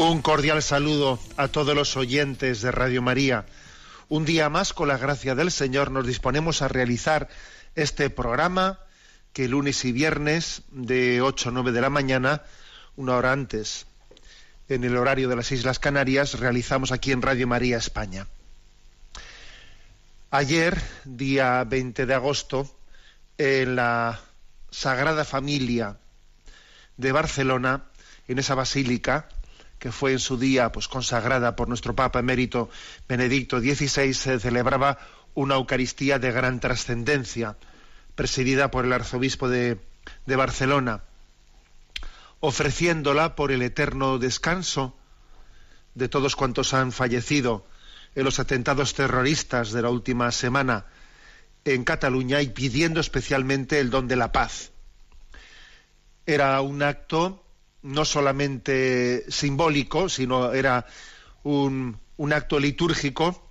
Un cordial saludo a todos los oyentes de Radio María. Un día más, con la gracia del Señor, nos disponemos a realizar este programa que lunes y viernes de 8 a 9 de la mañana, una hora antes, en el horario de las Islas Canarias, realizamos aquí en Radio María España. Ayer, día 20 de agosto, en la Sagrada Familia de Barcelona, en esa basílica que fue en su día pues consagrada por nuestro Papa emérito Benedicto XVI, se celebraba una Eucaristía de gran trascendencia, presidida por el arzobispo de, de Barcelona, ofreciéndola por el eterno descanso de todos cuantos han fallecido en los atentados terroristas de la última semana en Cataluña y pidiendo especialmente el don de la paz. Era un acto no solamente simbólico, sino era un, acto litúrgico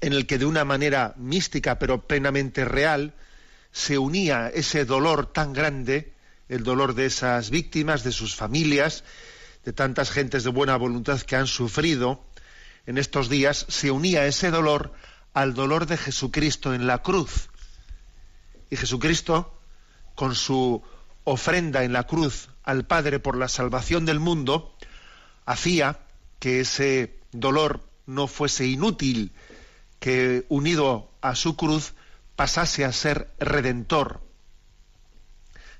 en el que de una manera mística pero plenamente real se unía ese dolor tan grande, el dolor de esas víctimas, de sus familias, de tantas gentes de buena voluntad que han sufrido en estos días, se unía ese dolor al dolor de Jesucristo en la cruz. Y Jesucristo, con su ofrenda en la cruz al Padre por la salvación del mundo, hacía que ese dolor no fuese inútil, que unido a su cruz pasase a ser redentor.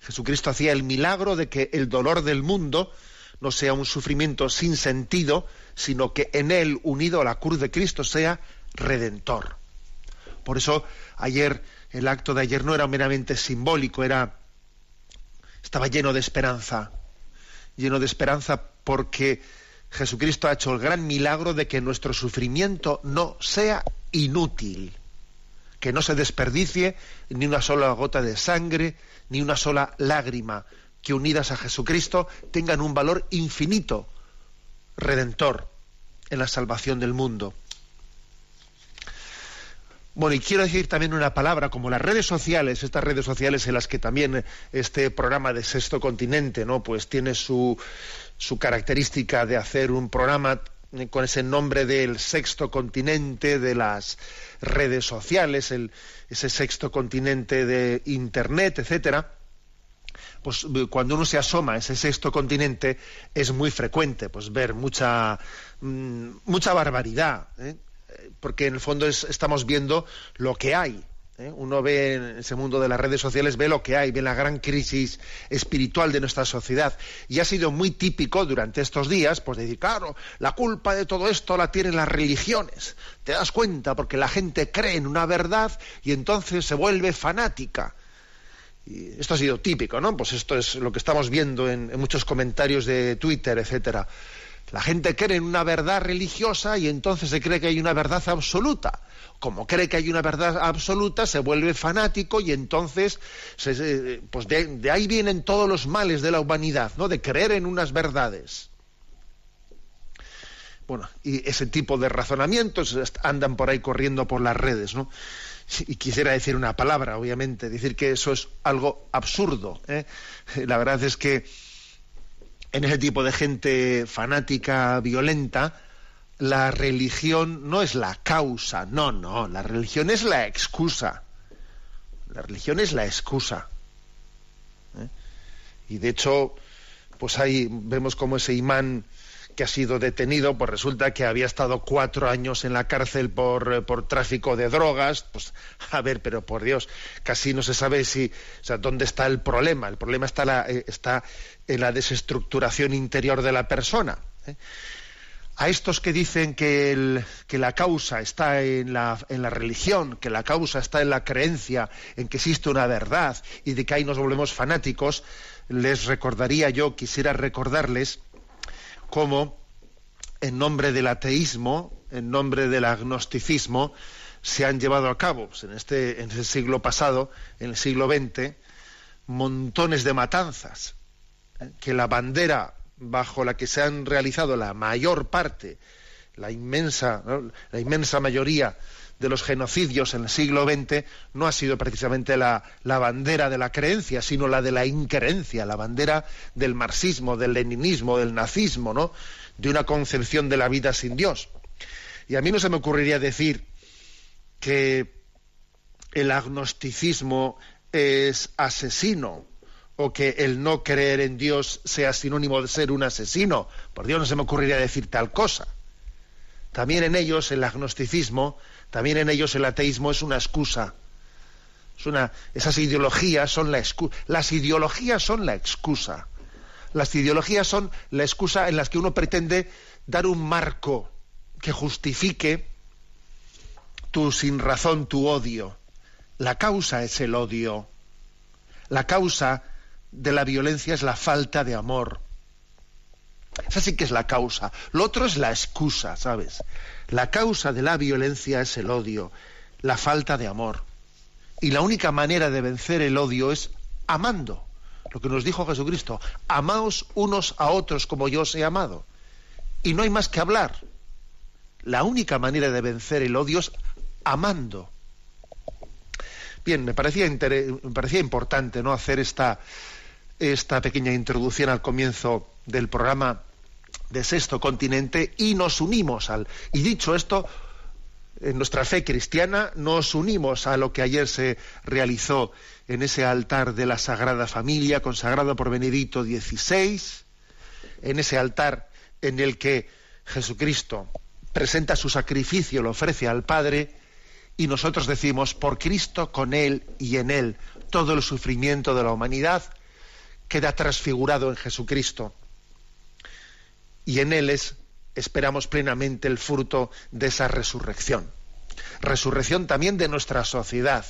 Jesucristo hacía el milagro de que el dolor del mundo no sea un sufrimiento sin sentido, sino que en él, unido a la cruz de Cristo, sea redentor. Por eso ayer, el acto de ayer no era meramente simbólico, era estaba lleno de esperanza, lleno de esperanza porque Jesucristo ha hecho el gran milagro de que nuestro sufrimiento no sea inútil, que no se desperdicie ni una sola gota de sangre, ni una sola lágrima, que unidas a Jesucristo tengan un valor infinito, redentor, en la salvación del mundo. Bueno, y quiero decir también una palabra, como las redes sociales, estas redes sociales en las que también este programa de Sexto Continente, ¿no? Pues tiene su, su característica de hacer un programa con ese nombre del sexto continente de las redes sociales, el, ese sexto continente de internet, etcétera. Pues cuando uno se asoma a ese sexto continente es muy frecuente pues ver mucha mmm, mucha barbaridad, ¿eh? Porque en el fondo es, estamos viendo lo que hay. ¿eh? Uno ve en ese mundo de las redes sociales, ve lo que hay, ve la gran crisis espiritual de nuestra sociedad. Y ha sido muy típico durante estos días, pues decir, claro, la culpa de todo esto la tienen las religiones. Te das cuenta, porque la gente cree en una verdad y entonces se vuelve fanática. Y esto ha sido típico, ¿no? Pues esto es lo que estamos viendo en, en muchos comentarios de Twitter, etcétera. La gente cree en una verdad religiosa y entonces se cree que hay una verdad absoluta. Como cree que hay una verdad absoluta, se vuelve fanático y entonces, pues de, de, ahí vienen todos los males de la humanidad, ¿no? De creer en unas verdades. Bueno, y ese tipo de razonamientos andan por ahí corriendo por las redes, ¿no? Y quisiera decir una palabra, obviamente, decir que eso es algo absurdo. ¿eh? La verdad es que en ese tipo de gente fanática, violenta, la religión no es la causa, no, no, la religión es la excusa. La religión es la excusa. ¿eh? Y de hecho, pues ahí vemos como ese imán que ha sido detenido, pues resulta que había estado cuatro años en la cárcel por, eh, por tráfico de drogas. Pues, a ver, pero por Dios, casi no se sabe si, o sea, dónde está el problema. El problema está, eh, está en la desestructuración interior de la persona. ¿eh? A estos que dicen que, el, que la causa está en la, en la religión, que la causa está en la creencia, en que existe una verdad y de que ahí nos volvemos fanáticos, les recordaría yo, quisiera recordarles cómo en nombre del ateísmo, en nombre del agnosticismo, se han llevado a cabo pues, en, este, en siglo pasado, en el siglo XX, montones de matanzas, ¿eh? que la bandera bajo la que se han realizado la mayor parte, la inmensa, la inmensa mayoría de los genocidios en el siglo XX no ha sido precisamente la, bandera de la creencia, sino la de la increencia, la bandera del marxismo, del leninismo, del nazismo, ¿no? de una concepción de la vida sin Dios. Y a mí no se me ocurriría decir que el agnosticismo es asesino o que el no creer en Dios sea sinónimo de ser un asesino. Por Dios no se me ocurriría decir tal cosa. También en ellos el agnosticismo también en ellos el ateísmo es una excusa. Es una, esas ideologías son la excusa. Las ideologías son la excusa. Las ideologías son la excusa en las que uno pretende dar un marco que justifique tu sin razón, tu odio. La causa es el odio. La causa de la violencia es la falta de amor. Esa sí que es la causa. Lo otro es la excusa, ¿sabes? La causa de la violencia es el odio, la falta de amor. Y la única manera de vencer el odio es amando. Lo que nos dijo Jesucristo, amaos unos a otros como yo os he amado. Y no hay más que hablar. La única manera de vencer el odio es amando. Bien, me parecía, me parecía importante ¿no? hacer esta, esta pequeña introducción al comienzo del programa de Sexto Continente y nos unimos al... Y dicho esto, en nuestra fe cristiana nos unimos a lo que ayer se realizó en ese altar de la Sagrada Familia, consagrado por Benedicto XVI, en ese altar en el que Jesucristo presenta su sacrificio, lo ofrece al Padre, y nosotros decimos, por Cristo, con Él y en Él, todo el sufrimiento de la humanidad queda transfigurado en Jesucristo y en él es, esperamos plenamente el fruto de esa resurrección. Resurrección también de nuestra sociedad.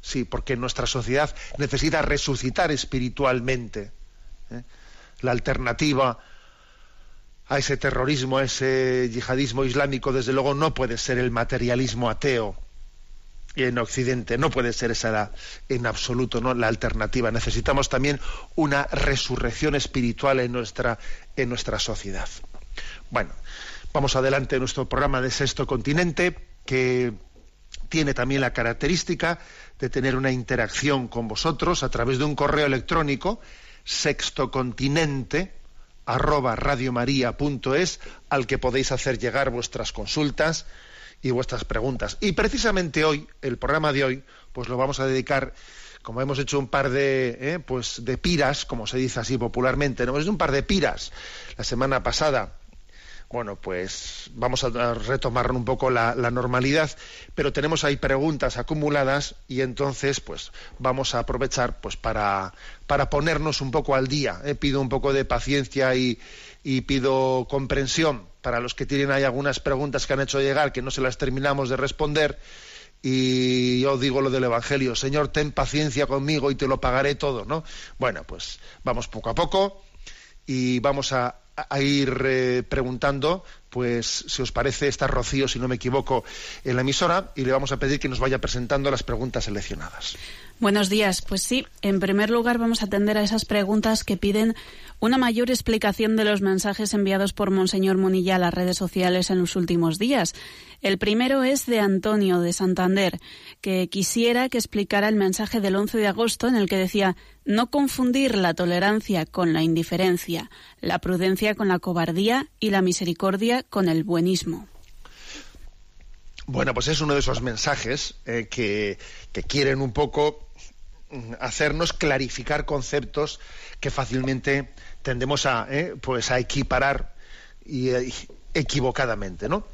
Sí, porque nuestra sociedad necesita resucitar espiritualmente. ¿eh? La alternativa a ese terrorismo, a ese yihadismo islámico, desde luego, no puede ser el materialismo ateo en Occidente. No puede ser esa la, en absoluto ¿no? la alternativa. Necesitamos también una resurrección espiritual en nuestra, en nuestra sociedad. Bueno, vamos adelante en nuestro programa de Sexto Continente, que tiene también la característica de tener una interacción con vosotros a través de un correo electrónico sextocontinente arroba radiomaria.es al que podéis hacer llegar vuestras consultas, y vuestras preguntas. Y precisamente hoy, el programa de hoy, pues lo vamos a dedicar, como hemos hecho un par de, eh, pues de piras, como se dice así popularmente, ¿no? Es un par de piras la semana pasada. Bueno, pues vamos a retomar un poco la, normalidad, pero tenemos ahí preguntas acumuladas y entonces, pues vamos a aprovechar, pues para, para ponernos un poco al día. ¿eh? Pido un poco de paciencia y, y pido comprensión para los que tienen ahí algunas preguntas que han hecho llegar que no se las terminamos de responder y yo digo lo del Evangelio, Señor, ten paciencia conmigo y te lo pagaré todo, ¿no? Bueno, pues vamos poco a poco y vamos a, ir eh, preguntando, pues si os parece, está Rocío, si no me equivoco, en la emisora y le vamos a pedir que nos vaya presentando las preguntas seleccionadas. Buenos días. Pues sí, en primer lugar vamos a atender a esas preguntas que piden una mayor explicación de los mensajes enviados por Monseñor Monilla a las redes sociales en los últimos días. El primero es de Antonio de Santander, que quisiera que explicara el mensaje del 11 de agosto en el que decía no confundir la tolerancia con la indiferencia, la prudencia con la cobardía y la misericordia con el buenismo. Bueno, pues es uno de esos mensajes eh, que, que quieren un poco hacernos clarificar conceptos que fácilmente tendemos a, eh, pues a equiparar y, y equivocadamente, ¿no?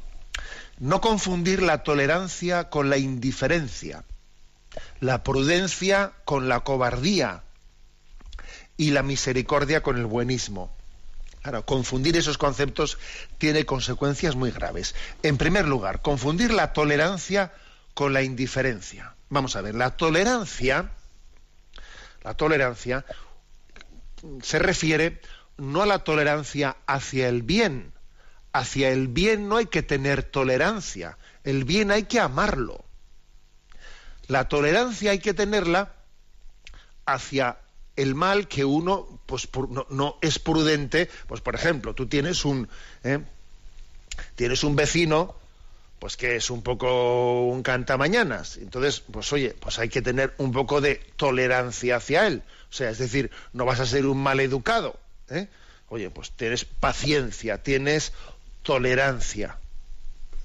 No confundir la tolerancia con la indiferencia, la prudencia con la cobardía y la misericordia con el buenismo. Claro, confundir esos conceptos tiene consecuencias muy graves. En primer lugar, confundir la tolerancia con la indiferencia. Vamos a ver, la tolerancia, la tolerancia se refiere no a la tolerancia hacia el bien. Hacia el bien no hay que tener tolerancia. El bien hay que amarlo. La tolerancia hay que tenerla hacia el mal que uno pues no, es prudente. Pues por ejemplo, tú tienes un ¿eh? tienes un vecino pues que es un poco un cantamañanas. Entonces, pues oye, pues hay que tener un poco de tolerancia hacia él. O sea, es decir, no vas a ser un mal educado. ¿eh? Oye, pues tienes paciencia, tienes tolerancia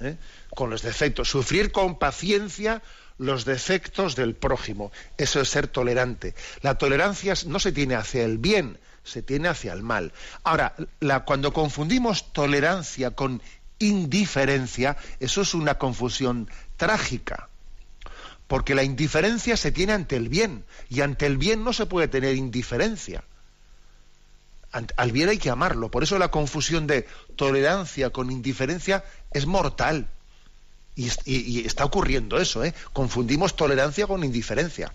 ¿eh? con los defectos. Sufrir con paciencia los defectos del prójimo. Eso es ser tolerante. La tolerancia no se tiene hacia el bien, se tiene hacia el mal. Ahora, cuando confundimos tolerancia con indiferencia, eso es una confusión trágica. Porque la indiferencia se tiene ante el bien, y ante el bien no se puede tener indiferencia. Al bien hay que amarlo. Por eso la confusión de tolerancia con indiferencia es mortal. Y, está ocurriendo eso, ¿eh? Confundimos tolerancia con indiferencia.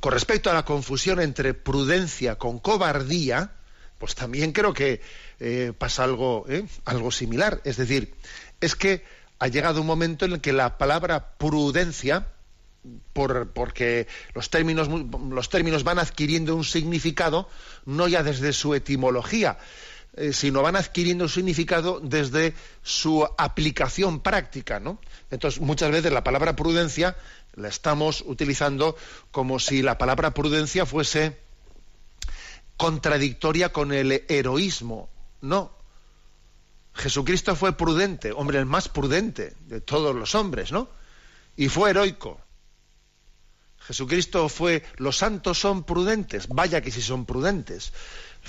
Con respecto a la confusión entre prudencia con cobardía, pues también creo que eh, pasa algo, ¿eh? algo similar. Es decir, es que ha llegado un momento en el que la palabra prudencia, por, porque los términos, los términos van adquiriendo un significado, no ya desde su etimología, eh, sino van adquiriendo significado desde su aplicación práctica, ¿no? Entonces, muchas veces la palabra prudencia la estamos utilizando como si la palabra prudencia fuese contradictoria con el heroísmo. No. Jesucristo fue prudente, hombre, el más prudente de todos los hombres, ¿no? Y fue heroico. Jesucristo fue, los santos son prudentes, vaya que si son prudentes.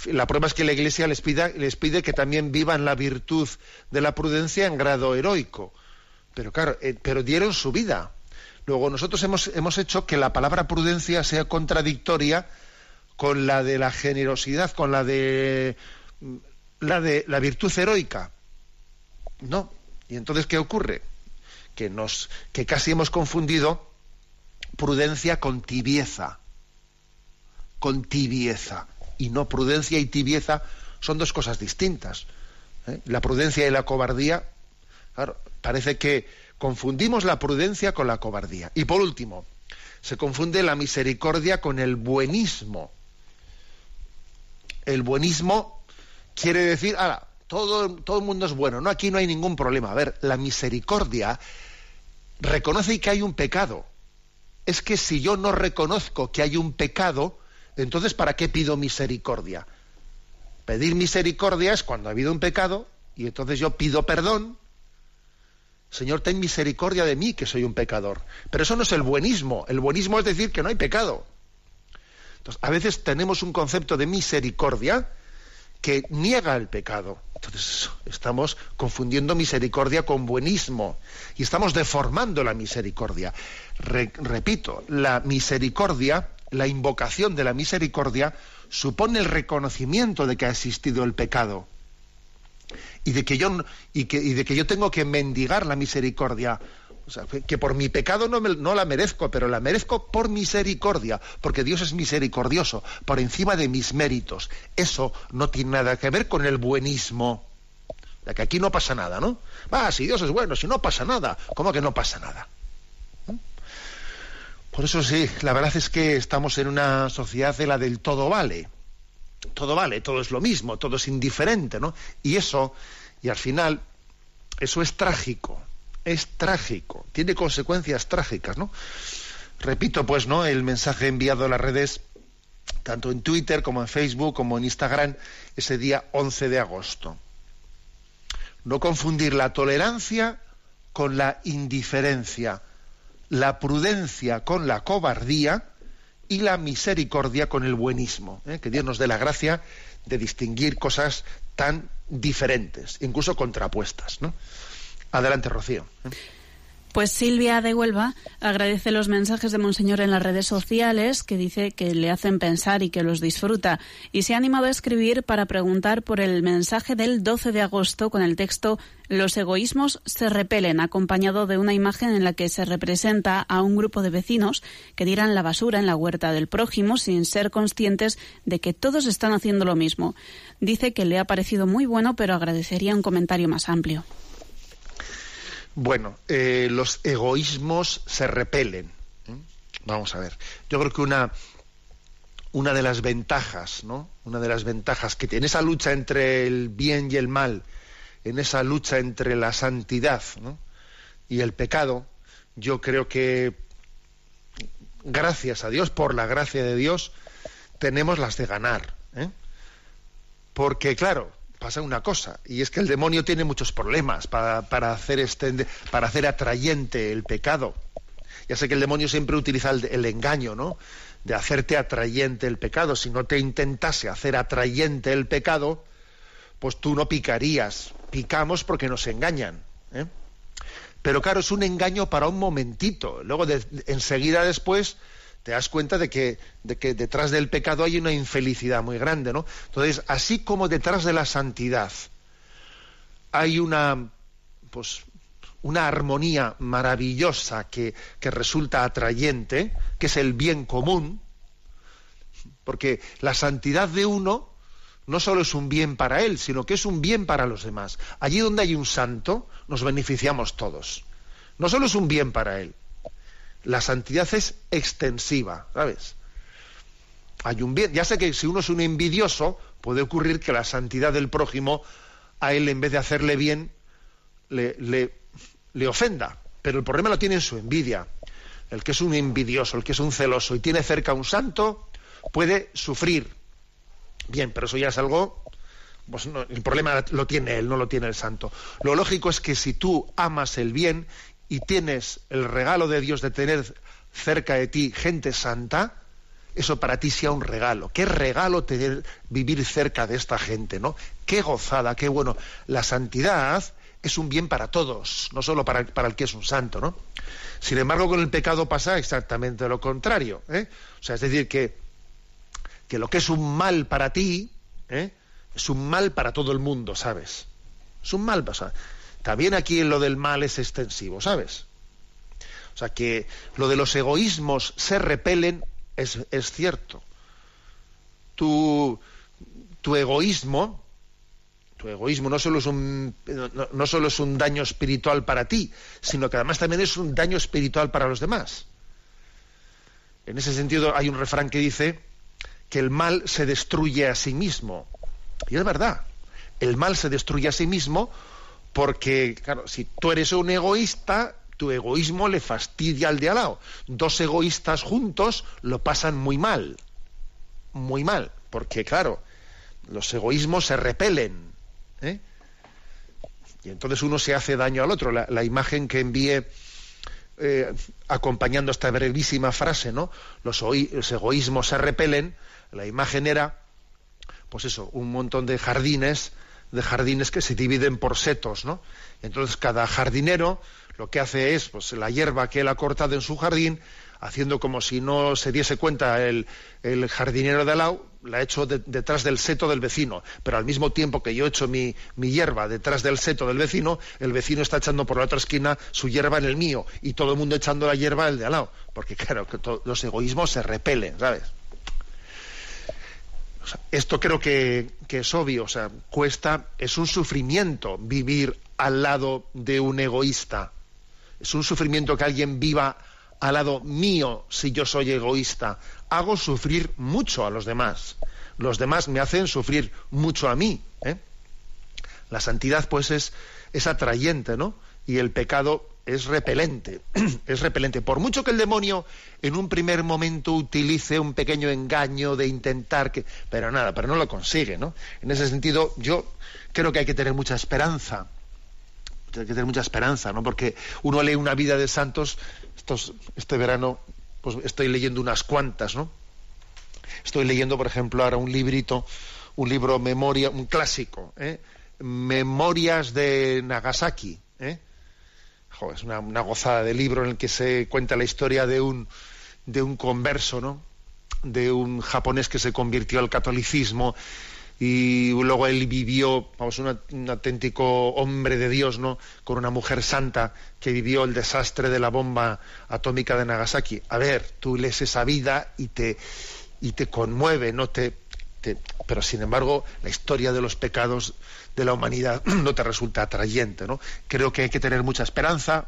La prueba es que la Iglesia les, les pide que también vivan la virtud de la prudencia en grado heroico. Pero claro, eh, pero dieron su vida. Luego nosotros hemos, hemos hecho que la palabra prudencia sea contradictoria con la de la generosidad, con la de la de la virtud heroica. No. ¿Y entonces qué ocurre? Que nos que casi hemos confundido prudencia con tibieza. Con tibieza. Y no prudencia y tibieza son dos cosas distintas. ¿eh? La prudencia y la cobardía, claro, parece que confundimos la prudencia con la cobardía. Y por último, se confunde la misericordia con el buenismo. El buenismo quiere decir, ahora, todo, todo el mundo es bueno, no, aquí no hay ningún problema. A ver, la misericordia reconoce que hay un pecado. Es que si yo no reconozco que hay un pecado, entonces ¿para qué pido misericordia? Pedir misericordia es cuando ha habido un pecado y entonces yo pido perdón. Señor, ten misericordia de mí, que soy un pecador. Pero eso no es el buenismo. El buenismo es decir que no hay pecado. Entonces, a veces tenemos un concepto de misericordia que niega el pecado. Entonces estamos confundiendo misericordia con buenismo y estamos deformando la misericordia. repito, la misericordia, la invocación de la misericordia, supone el reconocimiento de que ha existido el pecado y de que yo, y de que yo tengo que mendigar la misericordia o sea, que por mi pecado no, no, la merezco, pero la merezco por misericordia, porque Dios es misericordioso, por encima de mis méritos. Eso no tiene nada que ver con el buenismo. De que aquí no pasa nada, ¿no? Ah, si Dios es bueno, si no pasa nada, ¿cómo que no pasa nada? Por eso sí, la verdad es que estamos en una sociedad de la del todo vale. Todo vale, todo es lo mismo, todo es indiferente, ¿no? Y eso, y al final, eso es trágico es trágico, tiene consecuencias trágicas, ¿no? Repito, pues, ¿no? El mensaje enviado a las redes, tanto en Twitter como en Facebook como en Instagram, ese día 11 de agosto. No confundir la tolerancia con la indiferencia, la prudencia con la cobardía y la misericordia con el buenismo. ¿eh? Que Dios nos dé la gracia de distinguir cosas tan diferentes, incluso contrapuestas. ¿no? Adelante, Rocío. Pues Silvia de Huelva agradece los mensajes de Monseñor en las redes sociales, que dice que le hacen pensar y que los disfruta. Y se ha animado a escribir para preguntar por el mensaje del 12 de agosto con el texto Los egoísmos se repelen, acompañado de una imagen en la que se representa a un grupo de vecinos que tiran la basura en la huerta del prójimo sin ser conscientes de que todos están haciendo lo mismo. Dice que le ha parecido muy bueno, pero agradecería un comentario más amplio. Bueno, eh, los egoísmos se repelen. ¿eh? Vamos a ver. Yo creo que una, una de las ventajas, ¿no? Una de las ventajas que tiene esa lucha entre el bien y el mal, en esa lucha entre la santidad y el pecado, yo creo que gracias a Dios, por la gracia de Dios, tenemos las de ganar. ¿eh? Porque, claro, pasa una cosa, y es que el demonio tiene muchos problemas para, hacer, este, para hacer atrayente el pecado. Ya sé que el demonio siempre utiliza el, engaño, ¿no? De hacerte atrayente el pecado. Si no te intentase hacer atrayente el pecado, pues tú no picarías. Picamos porque nos engañan. ¿eh? Pero claro, es un engaño para un momentito. Luego, enseguida después, te das cuenta de que, de que detrás del pecado hay una infelicidad muy grande, ¿no? Entonces, así como detrás de la santidad hay una, pues, una armonía maravillosa que, que resulta atrayente, que es el bien común, porque la santidad de uno no solo es un bien para él, sino que es un bien para los demás. Allí donde hay un santo, nos beneficiamos todos. No solo es un bien para él, la santidad es extensiva, ¿sabes? Hay un bien. Ya sé que si uno es un envidioso, puede ocurrir que la santidad del prójimo a él, en vez de hacerle bien, le, le, ofenda. Pero el problema lo tiene en su envidia. El que es un envidioso, el que es un celoso y tiene cerca a un santo, puede sufrir. Bien, pero eso ya es algo pues el problema lo tiene él, no lo tiene el santo. Lo lógico es que si tú amas el bien y tienes el regalo de Dios de tener cerca de ti gente santa, eso para ti sea un regalo. Qué regalo tener vivir cerca de esta gente, ¿no? Qué gozada, qué bueno. La santidad es un bien para todos, no solo para, el que es un santo, ¿no? Sin embargo, con el pecado pasa exactamente lo contrario. ¿eh? O sea, es decir, que, que lo que es un mal para ti, ¿eh? es un mal para todo el mundo, ¿sabes? Es un mal, pasa. También aquí lo del mal es extensivo, ¿sabes? O sea que lo de los egoísmos se repelen es, cierto. Tu, tu, egoísmo, tu egoísmo no solo, es un, no, solo es un daño espiritual para ti, sino que además también es un daño espiritual para los demás. En ese sentido hay un refrán que dice que el mal se destruye a sí mismo. Y es verdad, el mal se destruye a sí mismo porque, claro, si tú eres un egoísta, tu egoísmo le fastidia al de al lado. Dos egoístas juntos lo pasan muy mal. Muy mal. Porque, claro, los egoísmos se repelen. ¿eh? Y entonces uno se hace daño al otro. La, imagen que envié eh, acompañando esta brevísima frase, ¿no? Los, los egoísmos se repelen. La imagen era, pues eso, un montón de jardines de jardines que se dividen por setos, ¿no? Entonces cada jardinero lo que hace es, pues la hierba que él ha cortado en su jardín, haciendo como si no se diese cuenta el, jardinero de al lado, la ha hecho detrás del seto del vecino. Pero al mismo tiempo que yo he hecho mi, mi, hierba detrás del seto del vecino, el vecino está echando por la otra esquina su hierba en el mío y todo el mundo echando la hierba el de al lado. Porque claro, que los egoísmos se repelen, ¿sabes? Esto creo que, es obvio, o sea, cuesta, es un sufrimiento vivir al lado de un egoísta. Es un sufrimiento que alguien viva al lado mío si yo soy egoísta. Hago sufrir mucho a los demás. Los demás me hacen sufrir mucho a mí. ¿eh? La santidad, pues, es, es atrayente, ¿no? Y el pecado es repelente, es repelente. Por mucho que el demonio en un primer momento utilice un pequeño engaño de intentar que, pero nada, pero no lo consigue, ¿no? En ese sentido, yo creo que hay que tener mucha esperanza, hay que tener mucha esperanza, ¿no? Porque uno lee una vida de santos, estos, este verano, pues estoy leyendo unas cuantas, ¿no? Estoy leyendo, por ejemplo, ahora un librito, un libro memoria, un clásico, ¿eh? Memorias de Nagasaki. ¿eh? Es una, gozada de libro en el que se cuenta la historia de un, de un converso, ¿no? de un japonés que se convirtió al catolicismo y luego él vivió, vamos, un, auténtico hombre de Dios, ¿no? Con una mujer santa que vivió el desastre de la bomba atómica de Nagasaki. A ver, tú lees esa vida y te, y te conmueve, ¿no? Te, pero sin embargo, la historia de los pecados de la humanidad no te resulta atrayente, ¿no? Creo que hay que tener mucha esperanza,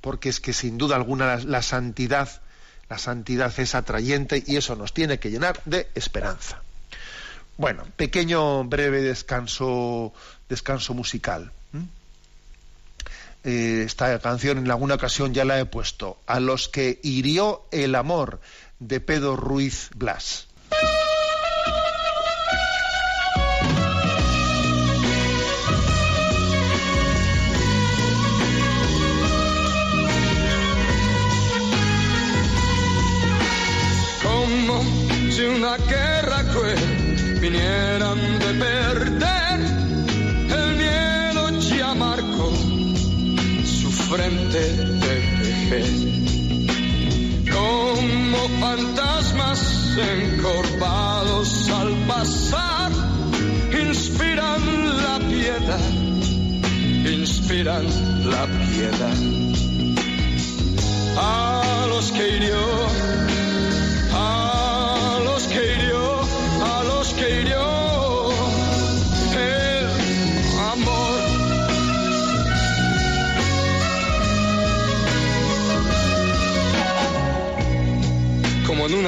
porque es que sin duda alguna la santidad, la santidad es atrayente y eso nos tiene que llenar de esperanza. Bueno, pequeño breve descanso, descanso musical. Eh, esta canción en alguna ocasión ya la he puesto. A los que hirió el amor de Pedro Ruiz Blas. Guerra cruel vinieran de perder, el miedo ya marcó su frente de vejez. Como fantasmas encorvados al pasar, inspiran la piedad, inspiran la piedad. A los que hirió,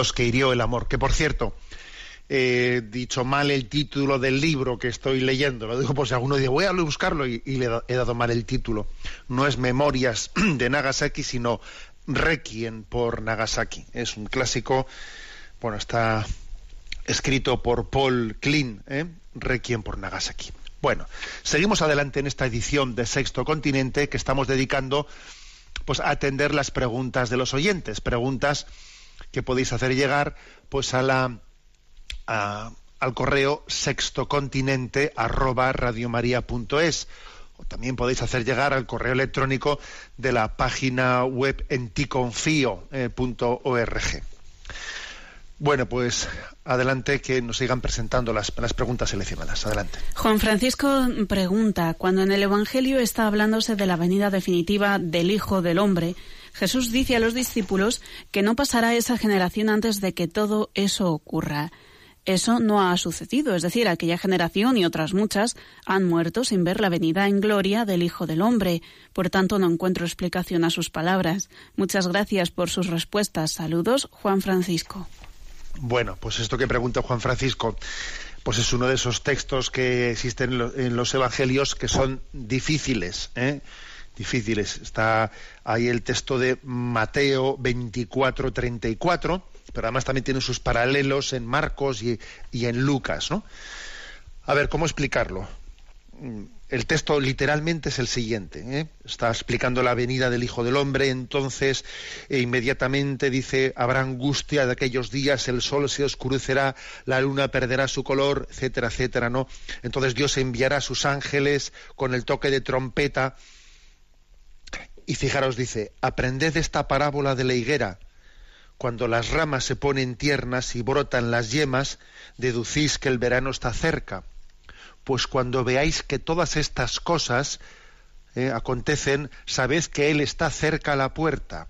los que hirió el amor. Que por cierto, he dicho mal el título del libro que estoy leyendo. Lo digo por si alguno dice, voy a buscarlo y, le he dado mal el título. No es Memorias de Nagasaki, sino Requiem por Nagasaki. Es un clásico, bueno, está escrito por Paul Klein, ¿eh? Requiem por Nagasaki. Bueno, seguimos adelante en esta edición de Sexto Continente que estamos dedicando pues, a atender las preguntas de los oyentes, preguntas que podéis hacer llegar pues a la al correo sextocontinente arroba radiomaria.es O también podéis hacer llegar al correo electrónico de la página web enticonfio.org. Bueno, pues adelante que nos sigan presentando las, las, preguntas seleccionadas. Adelante. Juan Francisco pregunta, cuando en el Evangelio está hablándose de la venida definitiva del Hijo del Hombre, Jesús dice a los discípulos que no pasará esa generación antes de que todo eso ocurra. Eso no ha sucedido, es decir, aquella generación y otras muchas han muerto sin ver la venida en gloria del Hijo del Hombre. Por tanto, no encuentro explicación a sus palabras. Muchas gracias por sus respuestas. Saludos, Juan Francisco. Bueno, pues esto que pregunta Juan Francisco, pues es uno de esos textos que existen en los evangelios que son difíciles, ¿eh? Difíciles. Está ahí el texto de Mateo 24, 34, pero además también tiene sus paralelos en Marcos y, y en Lucas, ¿no? A ver, ¿cómo explicarlo? el texto literalmente es el siguiente. ¿eh? Está explicando la venida del Hijo del Hombre, entonces e inmediatamente dice, habrá angustia de aquellos días, el sol se oscurecerá, la luna perderá su color, etcétera, etcétera, ¿no? Entonces Dios enviará a sus ángeles con el toque de trompeta. Y fijaros, dice, aprended esta parábola de la higuera. Cuando las ramas se ponen tiernas y brotan las yemas, deducís que el verano está cerca pues cuando veáis que todas estas cosas eh, acontecen, sabed que Él está cerca a la puerta.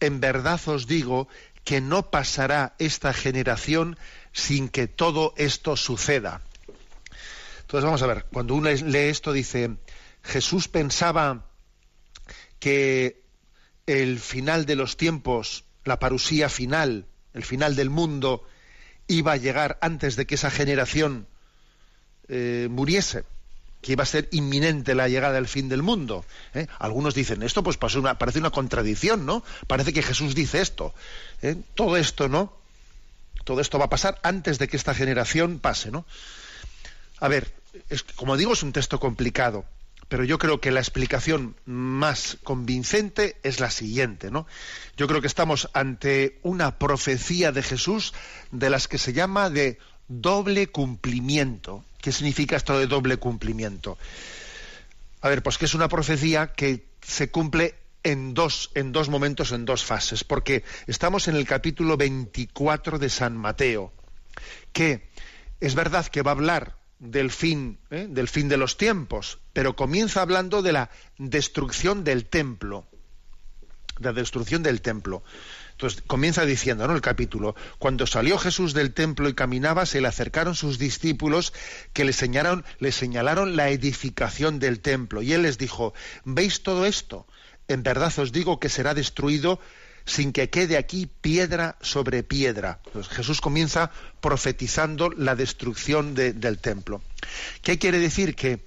En verdad os digo que no pasará esta generación sin que todo esto suceda. Entonces vamos a ver, cuando uno lee esto dice, Jesús pensaba que el final de los tiempos, la parusía final, el final del mundo, iba a llegar antes de que esa generación eh, muriese que iba a ser inminente la llegada del fin del mundo. ¿eh? Algunos dicen, esto pues pasó una, parece una contradicción, ¿no? Parece que Jesús dice esto. ¿eh? Todo esto, ¿no? Todo esto va a pasar antes de que esta generación pase, ¿no? A ver, como digo, es un texto complicado, pero yo creo que la explicación más convincente es la siguiente, ¿no? Yo creo que estamos ante una profecía de Jesús de las que se llama de doble cumplimiento. ¿Qué significa esto de doble cumplimiento? A ver, pues que es una profecía que se cumple en dos, en dos momentos, en dos fases, porque estamos en el capítulo 24 de San Mateo, que es verdad que va a hablar del fin, ¿eh? del fin de los tiempos, pero comienza hablando de la destrucción del templo, la destrucción del templo. Entonces comienza diciendo, ¿no? El capítulo, cuando salió Jesús del templo y caminaba, se le acercaron sus discípulos que le señalaron, le señalaron la edificación del templo. Y él les dijo, ¿veis todo esto? En verdad os digo que será destruido sin que quede aquí piedra sobre piedra. Entonces, Jesús comienza profetizando la destrucción del templo. ¿Qué quiere decir? Que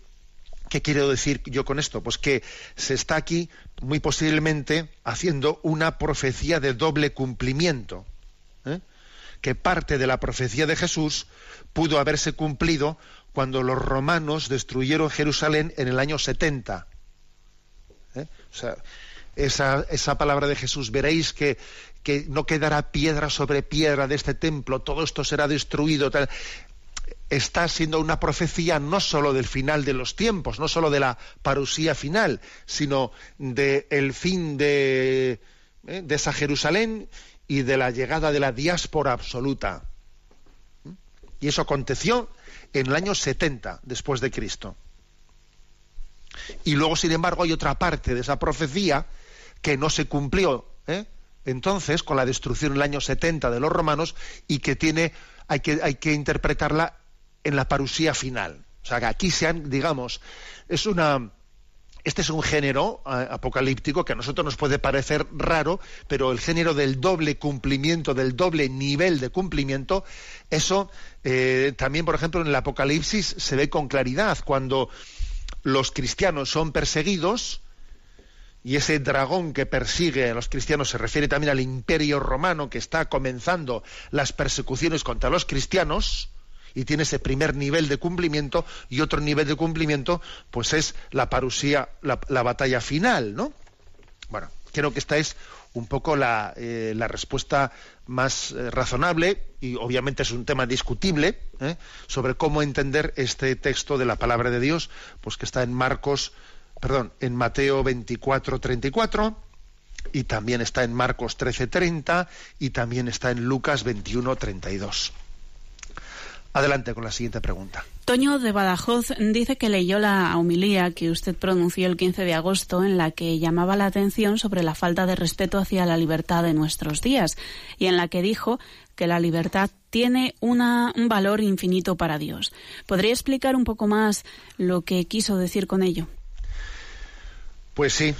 ¿Qué quiero decir yo con esto? Pues que se está aquí muy posiblemente haciendo una profecía de doble cumplimiento. ¿eh? Que parte de la profecía de Jesús pudo haberse cumplido cuando los romanos destruyeron Jerusalén en el año 70. ¿eh? O sea, esa, esa, palabra de Jesús, veréis que, que no quedará piedra sobre piedra de este templo, todo esto será destruido. Está siendo una profecía no sólo del final de los tiempos, no sólo de la parusía final, sino del fin de, eh, de, esa Jerusalén y de la llegada de la diáspora absoluta. Y eso aconteció en el año 70 después de Cristo. Y luego, sin embargo, hay otra parte de esa profecía que no se cumplió ¿eh? entonces con la destrucción en el año 70 de los romanos y que tiene hay que, hay que interpretarla en la parusía final. O sea, que aquí se han, digamos, es una, este es un género apocalíptico que a nosotros nos puede parecer raro, pero el género del doble cumplimiento, del doble nivel de cumplimiento, eso eh, también, por ejemplo, en el Apocalipsis se ve con claridad cuando los cristianos son perseguidos y ese dragón que persigue a los cristianos se refiere también al imperio romano que está comenzando las persecuciones contra los cristianos y tiene ese primer nivel de cumplimiento y otro nivel de cumplimiento pues es la parusía, la, batalla final, ¿no? Bueno, creo que esta es un poco la, eh, la respuesta más eh, razonable y obviamente es un tema discutible ¿eh? sobre cómo entender este texto de la palabra de Dios, pues que está en Marcos, perdón, en Mateo 24, 34 y también está en Marcos 13, 30 y también está en Lucas 21, 32. Adelante con la siguiente pregunta. Toño de Badajoz dice que leyó la homilía que usted pronunció el 15 de agosto en la que llamaba la atención sobre la falta de respeto hacia la libertad de nuestros días y en la que dijo que la libertad tiene un valor infinito para Dios. ¿Podría explicar un poco más lo que quiso decir con ello? Pues sí.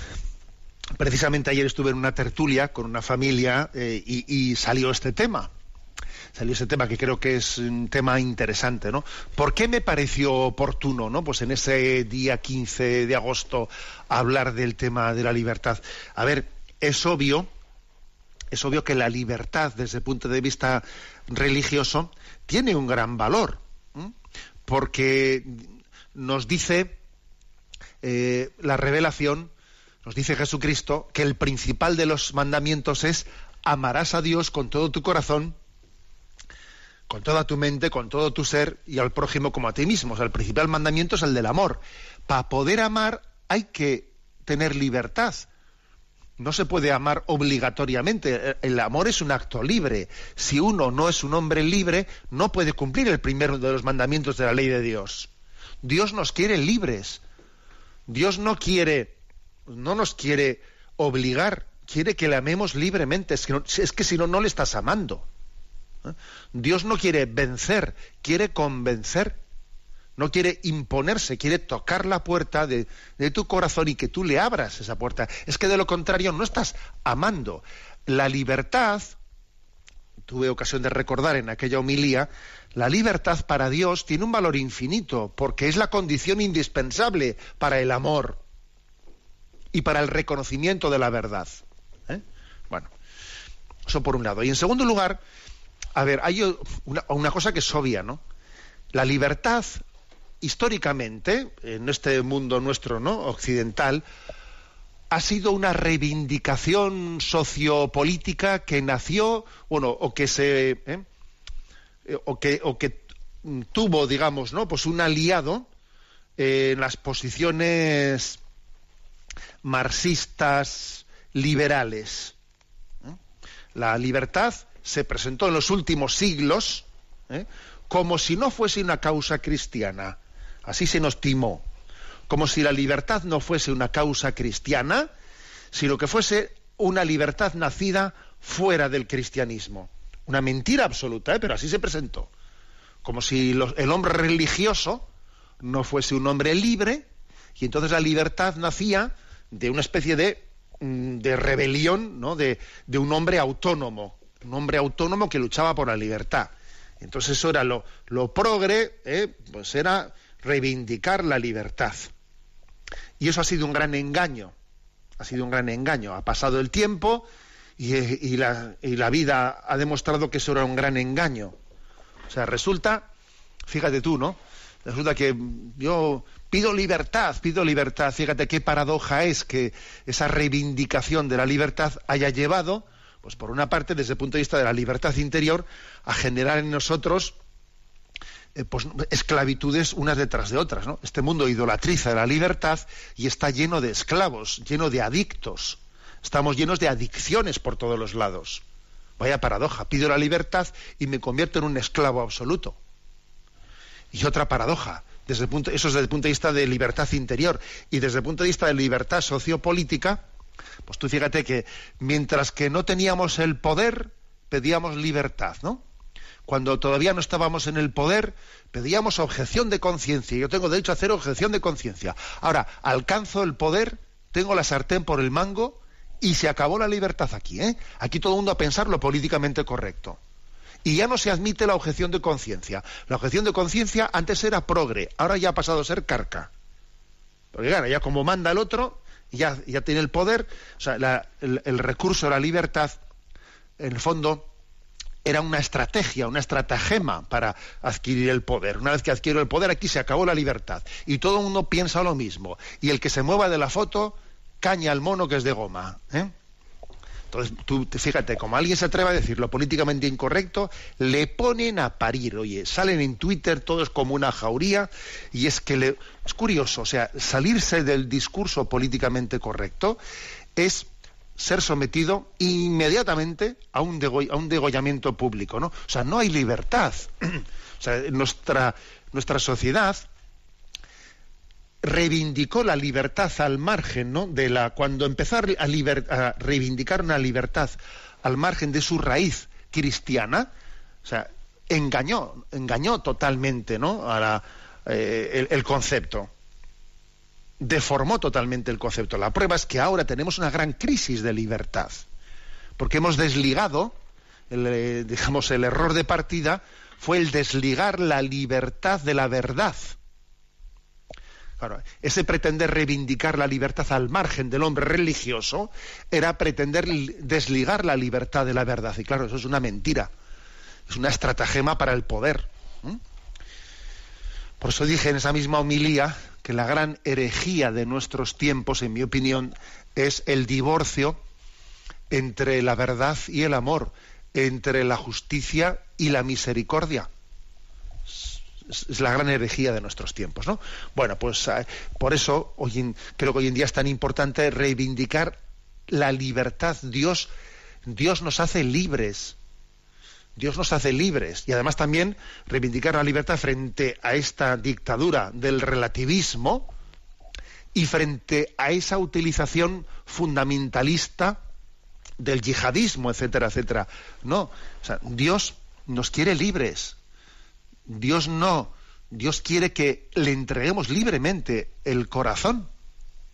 Precisamente ayer estuve en una tertulia con una familia eh, y, salió este tema salió ese tema que creo que es un tema interesante, ¿no? ¿Por qué me pareció oportuno, ¿no? Pues en ese día 15 de agosto hablar del tema de la libertad. A ver, es obvio, es obvio que la libertad desde el punto de vista religioso tiene un gran valor, porque nos dice eh, la revelación, nos dice Jesucristo que el principal de los mandamientos es amarás a Dios con todo tu corazón, con toda tu mente, con todo tu ser y al prójimo como a ti mismo. O sea, el principal mandamiento es el del amor. Para poder amar hay que tener libertad. No se puede amar obligatoriamente. El amor es un acto libre. Si uno no es un hombre libre, no puede cumplir el primero de los mandamientos de la ley de Dios. Dios nos quiere libres. Dios no quiere, no nos quiere obligar, quiere que le amemos libremente. Es que, es que si no, no le estás amando. ¿Eh? Dios no quiere vencer, quiere convencer. No quiere imponerse, quiere tocar la puerta de, de, tu corazón y que tú le abras esa puerta. Es que de lo contrario no estás amando. La libertad, tuve ocasión de recordar en aquella homilía, la libertad para Dios tiene un valor infinito porque es la condición indispensable para el amor y para el reconocimiento de la verdad. ¿Eh? Bueno, eso por un lado. Y en segundo lugar, a ver, hay una, cosa que es obvia, ¿no? La libertad, históricamente, en este mundo nuestro, ¿no? Occidental, ha sido una reivindicación sociopolítica que nació, bueno, o que se, ¿eh? O que, tuvo, digamos, ¿no? Pues un aliado en las posiciones marxistas liberales. ¿eh? La libertad se presentó en los últimos siglos ¿eh? como si no fuese una causa cristiana. Así se nos timó. Como si la libertad no fuese una causa cristiana, sino que fuese una libertad nacida fuera del cristianismo. Una mentira absoluta, ¿eh? pero así se presentó. Como si los, el hombre religioso no fuese un hombre libre, y entonces la libertad nacía de una especie de, mm, de rebelión, ¿no? de, de un hombre autónomo, un hombre autónomo que luchaba por la libertad. Entonces eso era lo, progre, ¿eh? pues era reivindicar la libertad. Y eso ha sido un gran engaño, ha sido un gran engaño. Ha pasado el tiempo y, la vida ha demostrado que eso era un gran engaño. O sea, resulta, fíjate tú, ¿no? Resulta que yo pido libertad, pido libertad. Fíjate qué paradoja es que esa reivindicación de la libertad haya llevado pues por una parte, desde el punto de vista de la libertad interior, a generar en nosotros eh, pues, esclavitudes unas detrás de otras. ¿no? Este mundo idolatriza la libertad y está lleno de esclavos, lleno de adictos. Estamos llenos de adicciones por todos los lados. Vaya paradoja, pido la libertad y me convierto en un esclavo absoluto. Y otra paradoja, desde el punto, eso es desde el punto de vista de libertad interior. Y desde el punto de vista de libertad sociopolítica, pues tú fíjate que mientras que no teníamos el poder, pedíamos libertad, ¿no? Cuando todavía no estábamos en el poder, pedíamos objeción de conciencia. Yo tengo derecho a hacer objeción de conciencia. Ahora, alcanzo el poder, tengo la sartén por el mango y se acabó la libertad aquí, ¿eh? Aquí todo el mundo a pensar lo políticamente correcto. Y ya no se admite la objeción de conciencia. La objeción de conciencia antes era progre, ahora ya ha pasado a ser carca. Porque claro, ya como manda el otro, ya, ya tiene el poder, o sea, la, el, el, recurso a la libertad, en el fondo, era una estrategia, una estratagema para adquirir el poder. Una vez que adquiero el poder, aquí se acabó la libertad. Y todo el mundo piensa lo mismo. Y el que se mueva de la foto, caña al mono que es de goma. ¿eh? Entonces, tú fíjate, como alguien se atreve a decir lo políticamente incorrecto, le ponen a parir. Oye, salen en Twitter todos como una jauría y es que le... es curioso, o sea, salirse del discurso políticamente correcto es ser sometido inmediatamente a un, a un degollamiento público, ¿no? O sea, no hay libertad. o sea, nuestra, nuestra sociedad reivindicó la libertad al margen, ¿no? De la cuando empezó a, a, reivindicar una libertad al margen de su raíz cristiana, o sea, engañó, engañó totalmente, ¿no? A la, eh, el, el, concepto, deformó totalmente el concepto. La prueba es que ahora tenemos una gran crisis de libertad, porque hemos desligado, el, eh, digamos, el error de partida fue el desligar la libertad de la verdad ese pretender reivindicar la libertad al margen del hombre religioso era pretender desligar la libertad de la verdad. Y claro, eso es una mentira. Es una estratagema para el poder. Por eso dije en esa misma homilía que la gran herejía de nuestros tiempos, en mi opinión, es el divorcio entre la verdad y el amor, entre la justicia y la misericordia es la gran herejía de nuestros tiempos, ¿no? Bueno, pues eh, por eso creo que hoy en día es tan importante reivindicar la libertad. Dios, Dios nos hace libres. Dios nos hace libres y además también reivindicar la libertad frente a esta dictadura del relativismo y frente a esa utilización fundamentalista del yihadismo, etcétera, etcétera. No, Dios nos quiere libres. Dios no, Dios quiere que le entreguemos libremente el corazón.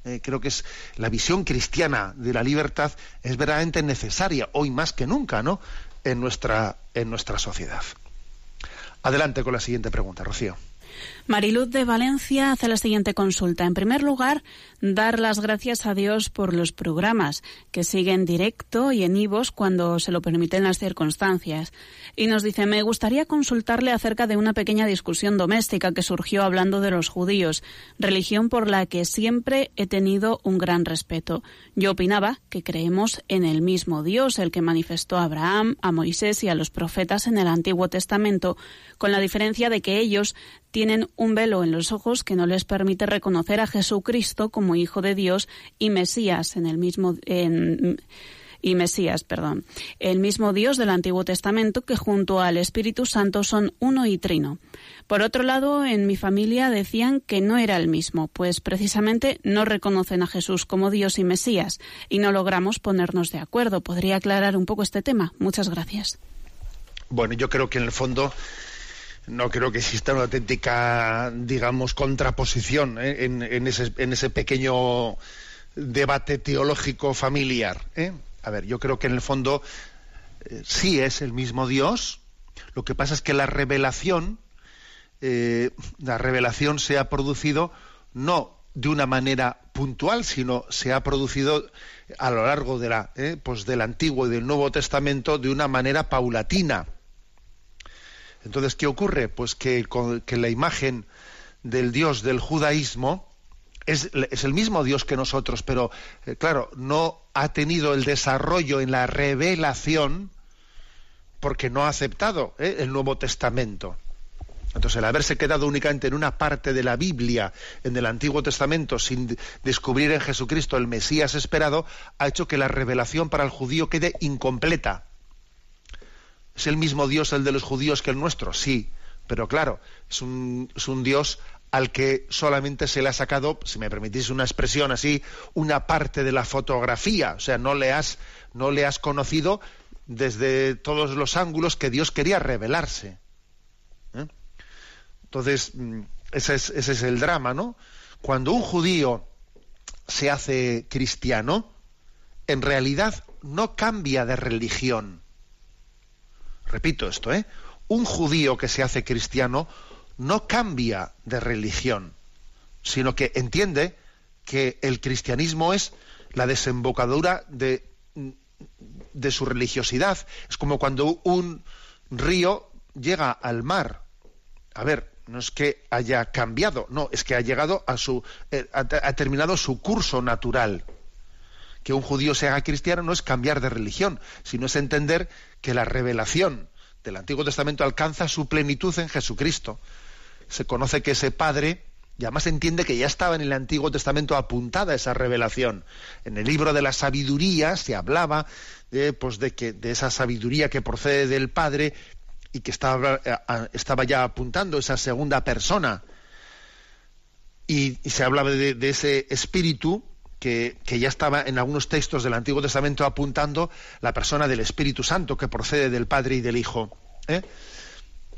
Eh, creo que es la visión cristiana de la libertad es verdaderamente necesaria hoy más que nunca, ¿no? En nuestra en nuestra sociedad. Adelante con la siguiente pregunta, Rocío. Mariluz de Valencia hace la siguiente consulta. En primer lugar, dar las gracias a Dios por los programas que siguen directo y en IVOS cuando se lo permiten las circunstancias. Y nos dice, me gustaría consultarle acerca de una pequeña discusión doméstica que surgió hablando de los judíos, religión por la que siempre he tenido un gran respeto. Yo opinaba que creemos en el mismo Dios, el que manifestó a Abraham, a Moisés y a los profetas en el Antiguo Testamento, con la diferencia de que ellos tienen un velo en los ojos que no les permite reconocer a Jesucristo como Hijo de Dios y Mesías en el mismo y Mesías, perdón, el mismo Dios del Antiguo Testamento que junto al Espíritu Santo son uno y trino. Por otro lado, en mi familia decían que no era el mismo, pues precisamente no reconocen a Jesús como Dios y Mesías y no logramos ponernos de acuerdo. ¿Podría aclarar un poco este tema? Muchas gracias. Bueno, yo creo que en el fondo no creo que exista una auténtica, digamos, contraposición ¿eh? en, ese, pequeño debate teológico familiar. ¿eh? A ver, yo creo que en el fondo eh, sí es el mismo Dios. Lo que pasa es que la revelación, la revelación se ha producido no de una manera puntual, sino se ha producido a lo largo de la, pues del Antiguo y del Nuevo Testamento de una manera paulatina. Entonces, ¿qué ocurre? Pues que, la imagen del Dios del judaísmo es, el mismo Dios que nosotros, pero eh, claro, no ha tenido el desarrollo en la revelación porque no ha aceptado eh, el Nuevo Testamento. Entonces, el haberse quedado únicamente en una parte de la Biblia, en el Antiguo Testamento, sin descubrir en Jesucristo el Mesías esperado, ha hecho que la revelación para el judío quede incompleta. ¿Es el mismo Dios el de los judíos que el nuestro? Sí, pero claro, es un, Dios al que solamente se le ha sacado, si me permitís una expresión así, una parte de la fotografía. O sea, no le has, no le has conocido desde todos los ángulos que Dios quería revelarse. ¿eh? Entonces, mm, ese es, ese es el drama, ¿no? Cuando un judío se hace cristiano, en realidad no cambia de religión repito esto, ¿eh? Un judío que se hace cristiano no cambia de religión, sino que entiende que el cristianismo es la desembocadura de, de su religiosidad. Es como cuando un río llega al mar. A ver, no es que haya cambiado, no, es que ha llegado a su, eh, ha terminado su curso natural que un judío se haga cristiano no es cambiar de religión, sino es entender que la revelación del Antiguo Testamento alcanza su plenitud en Jesucristo. Se conoce que ese Padre, y además entiende que ya estaba en el Antiguo Testamento apuntada esa revelación. En el libro de la sabiduría se hablaba de, pues de, que, de esa sabiduría que procede del Padre y que estaba, eh, estaba ya apuntando esa segunda persona. Y, se hablaba de, ese espíritu que, ya estaba en algunos textos del Antiguo Testamento apuntando la persona del Espíritu Santo que procede del Padre y del Hijo. ¿eh?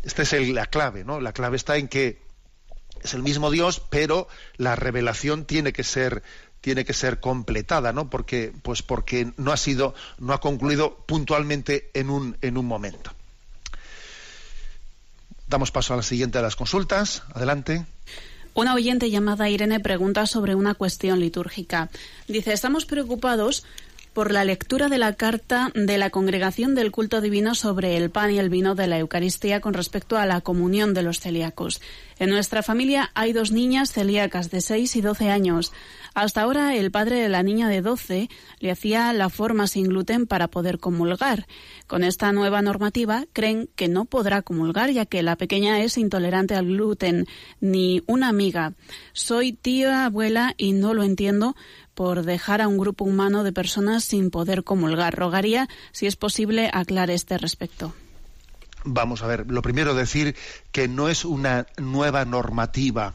Esta es la clave, ¿no? La clave está en que es el mismo Dios, pero la revelación tiene que ser tiene que ser completada, ¿no? Porque pues porque no ha sido no ha concluido puntualmente en un en un momento. Damos paso a la siguiente de las consultas. Adelante. Una oyente llamada Irene pregunta sobre una cuestión litúrgica. Dice, estamos preocupados por la lectura de la carta de la Congregación del Culto Divino sobre el pan y el vino de la Eucaristía con respecto a la comunión de los celíacos. En nuestra familia hay dos niñas celíacas de 6 y 12 años. Hasta ahora el padre de la niña de 12 le hacía la forma sin gluten para poder comulgar. Con esta nueva normativa creen que no podrá comulgar ya que la pequeña es intolerante al gluten, ni una amiga. Soy tía, abuela y no lo entiendo por dejar a un grupo humano de personas sin poder comulgar. Rogaría, si es posible, aclare este respecto. Vamos a ver, lo primero decir que no es una nueva normativa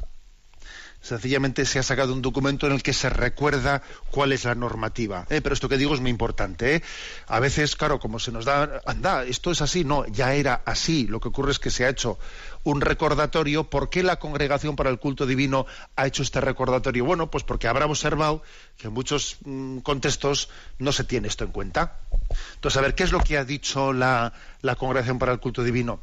sencillamente se ha sacado un documento en el que se recuerda cuál es la normativa. ¿eh? Pero esto que digo es muy importante. ¿eh? A veces, claro, como se nos da, anda, esto es así, no, ya era así. Lo que ocurre es que se ha hecho un recordatorio. ¿Por qué la Congregación para el Culto Divino ha hecho este recordatorio? Bueno, pues porque habrá observado que en muchos mm, contextos no se tiene esto en cuenta. Entonces, a ver, ¿qué es lo que ha dicho la, Congregación para el Culto Divino?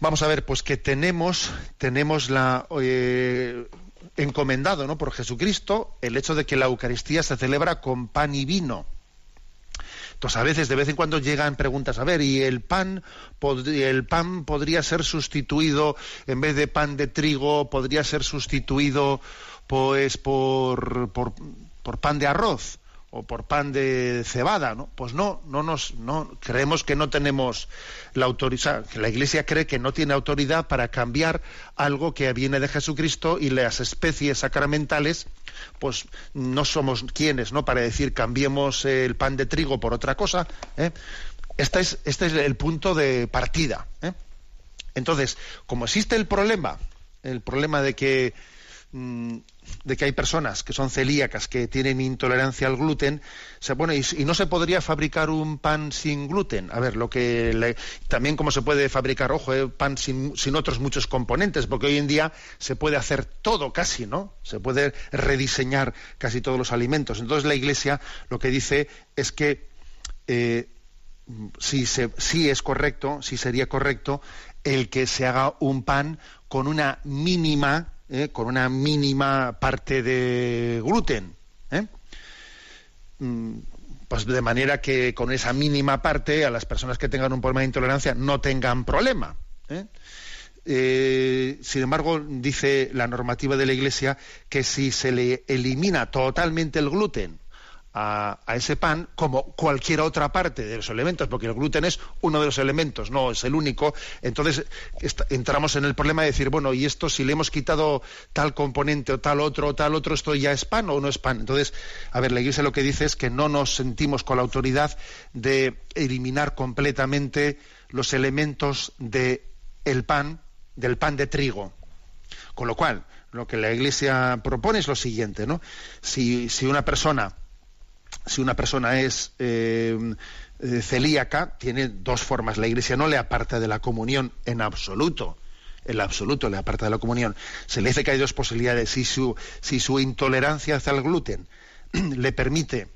Vamos a ver, pues que tenemos, tenemos la, eh, encomendado ¿no? por Jesucristo el hecho de que la Eucaristía se celebra con pan y vino. Entonces a veces, de vez en cuando llegan preguntas, a ver, ¿y el pan, el pan podría ser sustituido, en vez de pan de trigo, podría ser sustituido pues por, pan de arroz? O por pan de cebada, ¿no? Pues no, no nos, no creemos que no tenemos la autoridad, que la Iglesia cree que no tiene autoridad para cambiar algo que viene de Jesucristo y las especies sacramentales, pues no somos quienes, ¿no? Para decir cambiemos el pan de trigo por otra cosa. ¿eh? Este es, este es el punto de partida. ¿eh? Entonces, como existe el problema, el problema de que mm, de que hay personas que son celíacas, que tienen intolerancia al gluten, se, bueno, y, no se podría fabricar un pan sin gluten. A ver, lo que también cómo se puede fabricar, ojo, eh, pan sin, sin, otros muchos componentes, porque hoy en día se puede hacer todo casi, ¿no? Se puede rediseñar casi todos los alimentos. Entonces la Iglesia lo que dice es que eh, si, se, si es correcto, si sería correcto el que se haga un pan con una mínima ¿eh? con una mínima parte de gluten. ¿eh? Mm, pues de manera que con esa mínima parte a las personas que tengan un problema de intolerancia no tengan problema. ¿eh? sin embargo, dice la normativa de la Iglesia que si se le elimina totalmente el gluten a, ese pan como cualquier otra parte de los elementos, porque el gluten es uno de los elementos, no es el único. Entonces entramos en el problema de decir, bueno, y esto si le hemos quitado tal componente o tal otro o tal otro, esto ya es pan o no es pan. Entonces, a ver, la Iglesia lo que dice es que no nos sentimos con la autoridad de eliminar completamente los elementos del el pan, del pan de trigo. Con lo cual, lo que la Iglesia propone es lo siguiente, ¿no? Si, si una persona si una persona es eh, eh, celíaca, tiene dos formas. La Iglesia no le aparta de la comunión en absoluto. En absoluto le aparta de la comunión. Se le dice que hay dos posibilidades. Si su, si su intolerancia hacia el gluten le permite,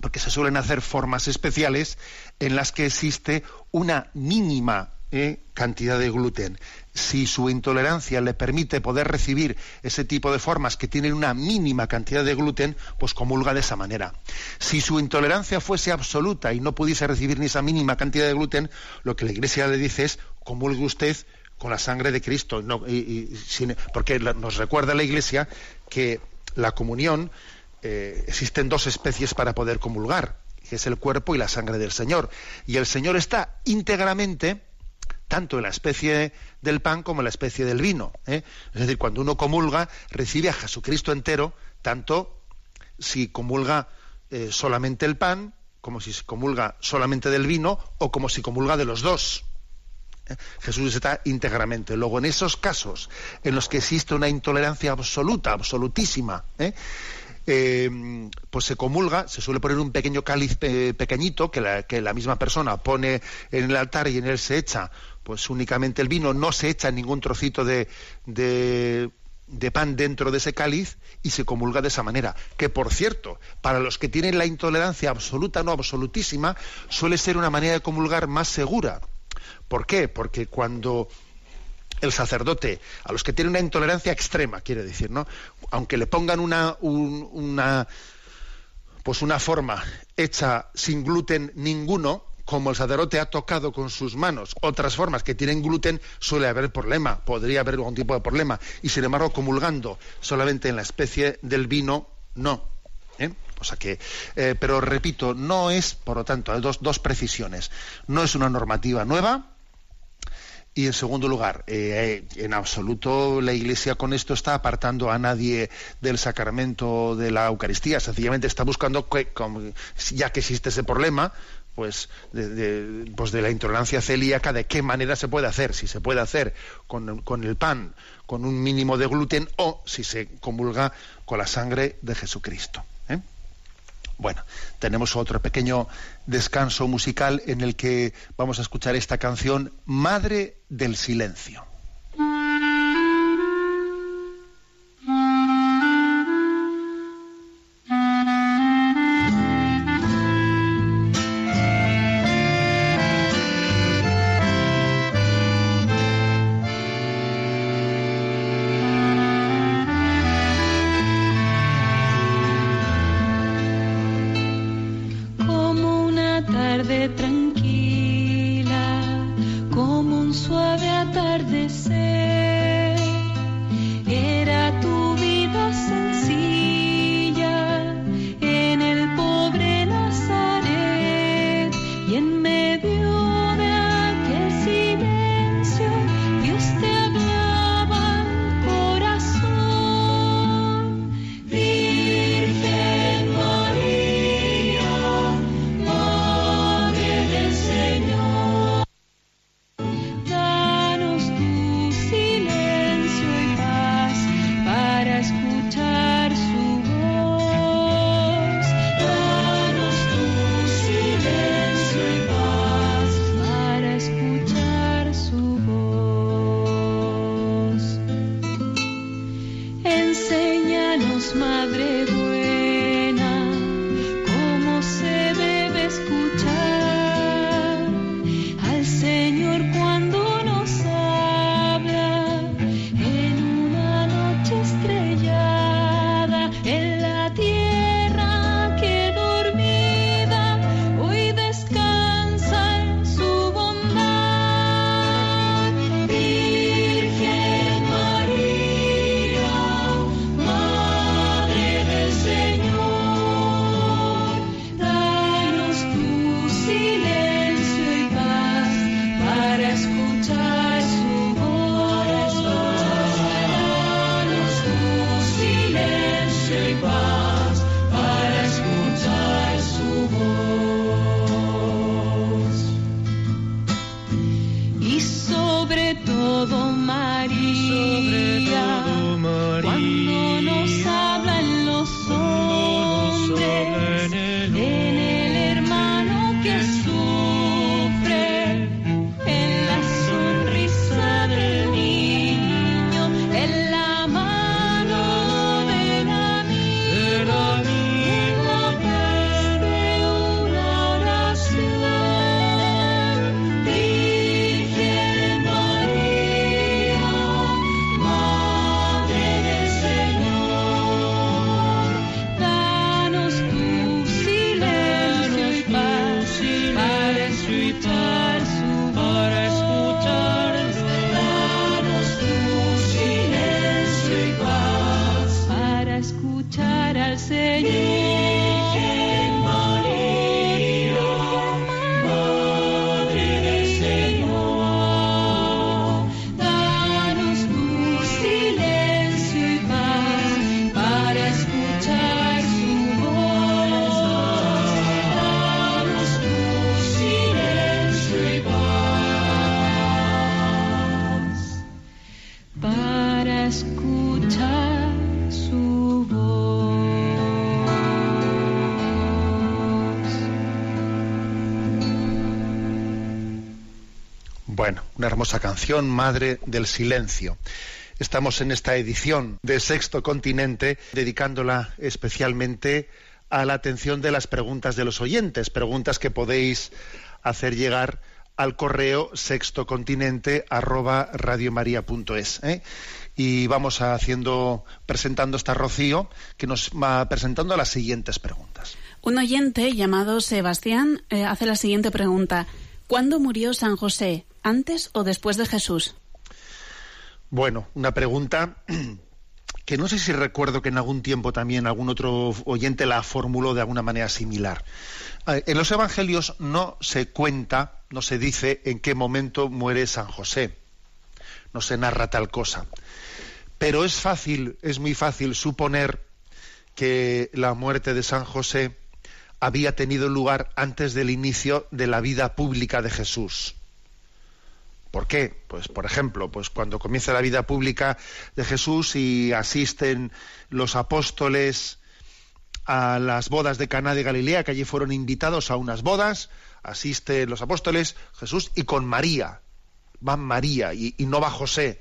porque se suelen hacer formas especiales en las que existe una mínima eh, cantidad de gluten si su intolerancia le permite poder recibir ese tipo de formas que tienen una mínima cantidad de gluten, pues comulga de esa manera. Si su intolerancia fuese absoluta y no pudiese recibir ni esa mínima cantidad de gluten, lo que la Iglesia le dice es comulgue usted con la sangre de Cristo, porque nos recuerda la Iglesia que la comunión eh, existen dos especies para poder comulgar, que es el cuerpo y la sangre del Señor. Y el Señor está íntegramente tanto en la especie del pan como en la especie del vino. ¿eh? Es decir, cuando uno comulga, recibe a Jesucristo entero, tanto si comulga eh, solamente el pan, como si comulga solamente del vino, o como si comulga de los dos. ¿eh? Jesús está íntegramente. Luego, en esos casos en los que existe una intolerancia absoluta, absolutísima, pues se comulga, se suele poner un pequeño cáliz pequeñito que la, que la, misma persona pone en el altar y en él se echa pues únicamente el vino, no se echa ningún trocito de, de, pan dentro de ese cáliz y se comulga de esa manera. Que por cierto, para los que tienen la intolerancia absoluta, no absolutísima, suele ser una manera de comulgar más segura. ¿Por qué? Porque cuando el sacerdote, a los que tienen una intolerancia extrema, quiere decir, ¿no? Aunque le pongan una, una pues una forma hecha sin gluten ninguno, como el sacerdote ha tocado con sus manos otras formas que tienen gluten, suele haber problema, podría haber algún tipo de problema. Y sin embargo, comulgando solamente en la especie del vino, no. ¿eh? O sea que, eh, pero repito, no es, por lo tanto, hay dos, dos precisiones. No es una normativa nueva, y en segundo lugar, eh, en absoluto la Iglesia con esto está apartando a nadie del sacramento de la Eucaristía. Sencillamente está buscando, que, ya que existe ese problema, pues de, pues de la intolerancia celíaca, de qué manera se puede hacer, si se puede hacer con, con, el pan con un mínimo de gluten o si se comulga con la sangre de Jesucristo. ¿eh? Bueno, tenemos otro pequeño descanso musical en el que vamos a escuchar esta canción, Madre del Silencio. Hermosa canción, Madre del Silencio. Estamos en esta edición de Sexto Continente dedicándola especialmente a la atención de las preguntas de los oyentes, preguntas que podéis hacer llegar al correo sextocontinente arroba radiomaria.es. ¿eh? Y vamos haciendo, presentando esta Rocío, que nos va presentando las siguientes preguntas. Un oyente llamado Sebastián eh, hace la siguiente pregunta. ¿Cuándo murió San José? ¿Antes o después de Jesús? Bueno, una pregunta que no sé si recuerdo que en algún tiempo también algún otro oyente la formuló de alguna manera similar. Eh, En los evangelios no se cuenta, no se dice en qué momento muere San José. No se narra tal cosa. Pero es fácil, es muy fácil suponer que la muerte de San José había tenido lugar antes del inicio de la vida pública de Jesús. ¿Por qué? Pues, por ejemplo, pues cuando comienza la vida pública de Jesús y asisten los apóstoles a las bodas de Caná de Galilea, que allí fueron invitados a unas bodas, asisten los apóstoles, Jesús y con María. Va María y, y no va José.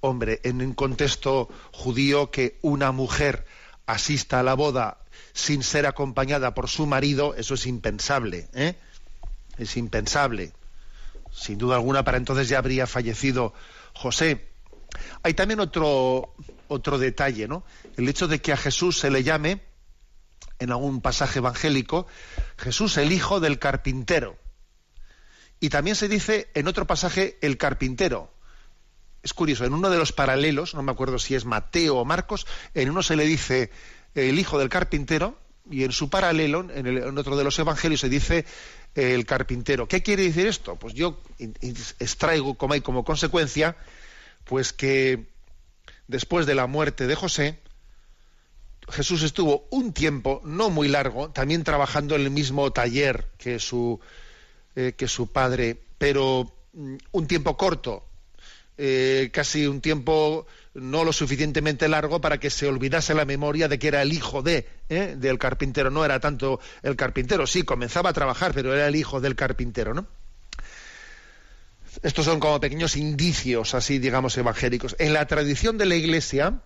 Hombre, en un contexto judío que una mujer asista a la boda sin ser acompañada por su marido, eso es impensable, ¿eh? Es impensable. Sin duda alguna, para entonces ya habría fallecido José. Hay también otro, otro detalle, ¿no? El hecho de que a Jesús se le llame, en algún pasaje evangélico, Jesús el hijo del carpintero. Y también se dice en otro pasaje el carpintero. Es curioso, en uno de los paralelos, no me acuerdo si es Mateo o Marcos, en uno se le dice el hijo del carpintero y en su paralelo, en, el- en otro de los evangelios, se dice el carpintero. ¿Qué quiere decir esto? Pues yo extraigo como, hay como consecuencia, pues que después de la muerte de José, Jesús estuvo un tiempo, no muy largo, también trabajando en el mismo taller que su, eh, que su padre, pero mm, un tiempo corto, eh, casi un tiempo no lo suficientemente largo para que se olvidase la memoria de que era el hijo de ¿eh? del carpintero. No era tanto el carpintero, sí, comenzaba a trabajar, pero era el hijo del carpintero, ¿no? Estos son como pequeños indicios, así digamos, evangélicos. En la tradición de la Iglesia,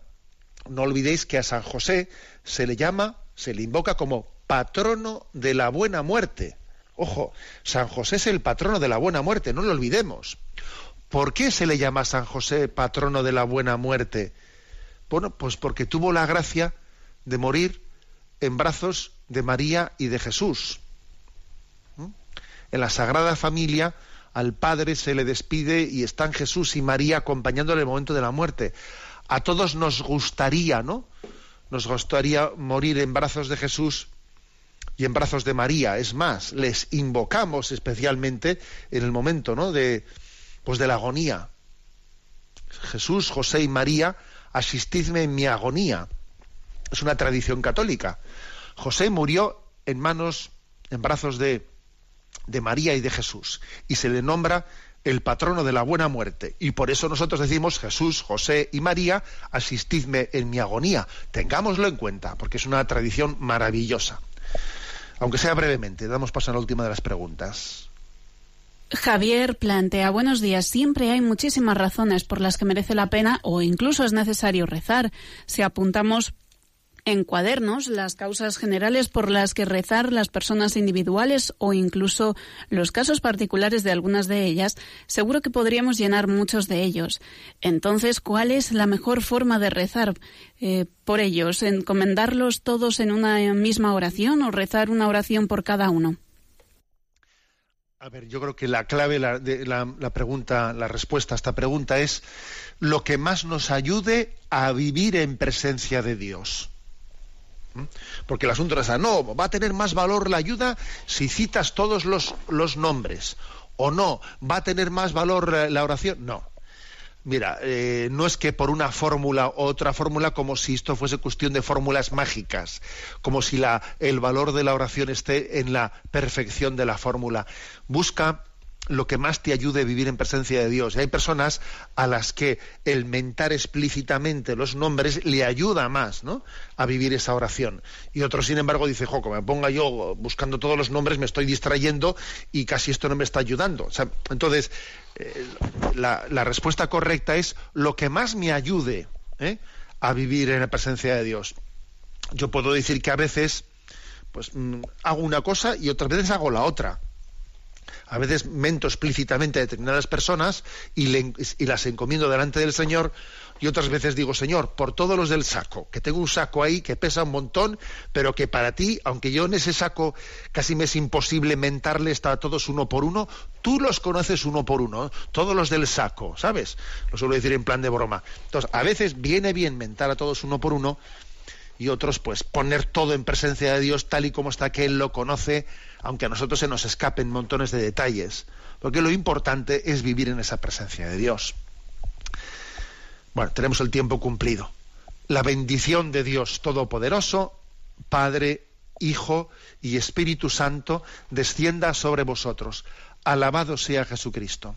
no olvidéis que a San José se le llama, se le invoca como patrono de la buena muerte. Ojo, San José es el patrono de la buena muerte, no lo olvidemos. ¿Por qué se le llama San José patrono de la buena muerte? Bueno, pues porque tuvo la gracia de morir en brazos de María y de Jesús. ¿Mm? En la Sagrada Familia al Padre se le despide y están Jesús y María acompañándole en el momento de la muerte. A todos nos gustaría, ¿no? Nos gustaría morir en brazos de Jesús y en brazos de María. Es más, les invocamos especialmente en el momento, ¿no? De, pues de la agonía. Jesús, José y María, asistidme en mi agonía. Es una tradición católica. José murió en manos, en brazos de, de María y de Jesús, y se le nombra el patrono de la buena muerte. Y por eso nosotros decimos Jesús, José y María, asistidme en mi agonía. Tengámoslo en cuenta, porque es una tradición maravillosa. Aunque sea brevemente, damos paso a la última de las preguntas. Javier plantea, buenos días, siempre hay muchísimas razones por las que merece la pena o incluso es necesario rezar. Si apuntamos en cuadernos las causas generales por las que rezar las personas individuales o incluso los casos particulares de algunas de ellas, seguro que podríamos llenar muchos de ellos. Entonces, ¿cuál es la mejor forma de rezar eh, por ellos? ¿Encomendarlos todos en una misma oración o rezar una oración por cada uno? A ver, yo creo que la clave la, de la, pregunta, la respuesta a esta pregunta es lo que más nos ayude a vivir en presencia de Dios. ¿m? Porque el asunto es, no, va a tener más valor la ayuda si citas todos los, los nombres. O no, va a tener más valor eh, la oración. No. Mira, eh, no es que por una fórmula o otra fórmula, como si esto fuese cuestión de fórmulas mágicas, como si la, el valor de la oración esté en la perfección de la fórmula. Busca lo que más te ayude a vivir en presencia de Dios. Y hay personas a las que el mentar explícitamente los nombres le ayuda más ¿no? a vivir esa oración. Y otros, sin embargo, dice, jo, como me ponga yo buscando todos los nombres, me estoy distrayendo y casi esto no me está ayudando. Entonces, eh, la, la, respuesta correcta es lo que más me ayude ¿eh? a vivir en la presencia de Dios. Yo puedo decir que a veces pues mm, hago una cosa y otras veces hago la otra a veces mento explícitamente a determinadas personas y, le, y, las encomiendo delante del Señor y otras veces digo, Señor, por todos los del saco, que tengo un saco ahí que pesa un montón, pero que para ti, aunque yo en ese saco casi me es imposible mentarle a todos uno por uno, tú los conoces uno por uno, todos los del saco, ¿sabes? Lo suelo decir en plan de broma. Entonces, a veces viene bien mentar a todos uno por uno y otros pues poner todo en presencia de Dios tal y como está que Él lo conoce, aunque a nosotros se nos escapen montones de detalles, porque lo importante es vivir en esa presencia de Dios. Bueno, tenemos el tiempo cumplido. La bendición de Dios Todopoderoso, Padre, Hijo y Espíritu Santo, descienda sobre vosotros. Alabado sea Jesucristo.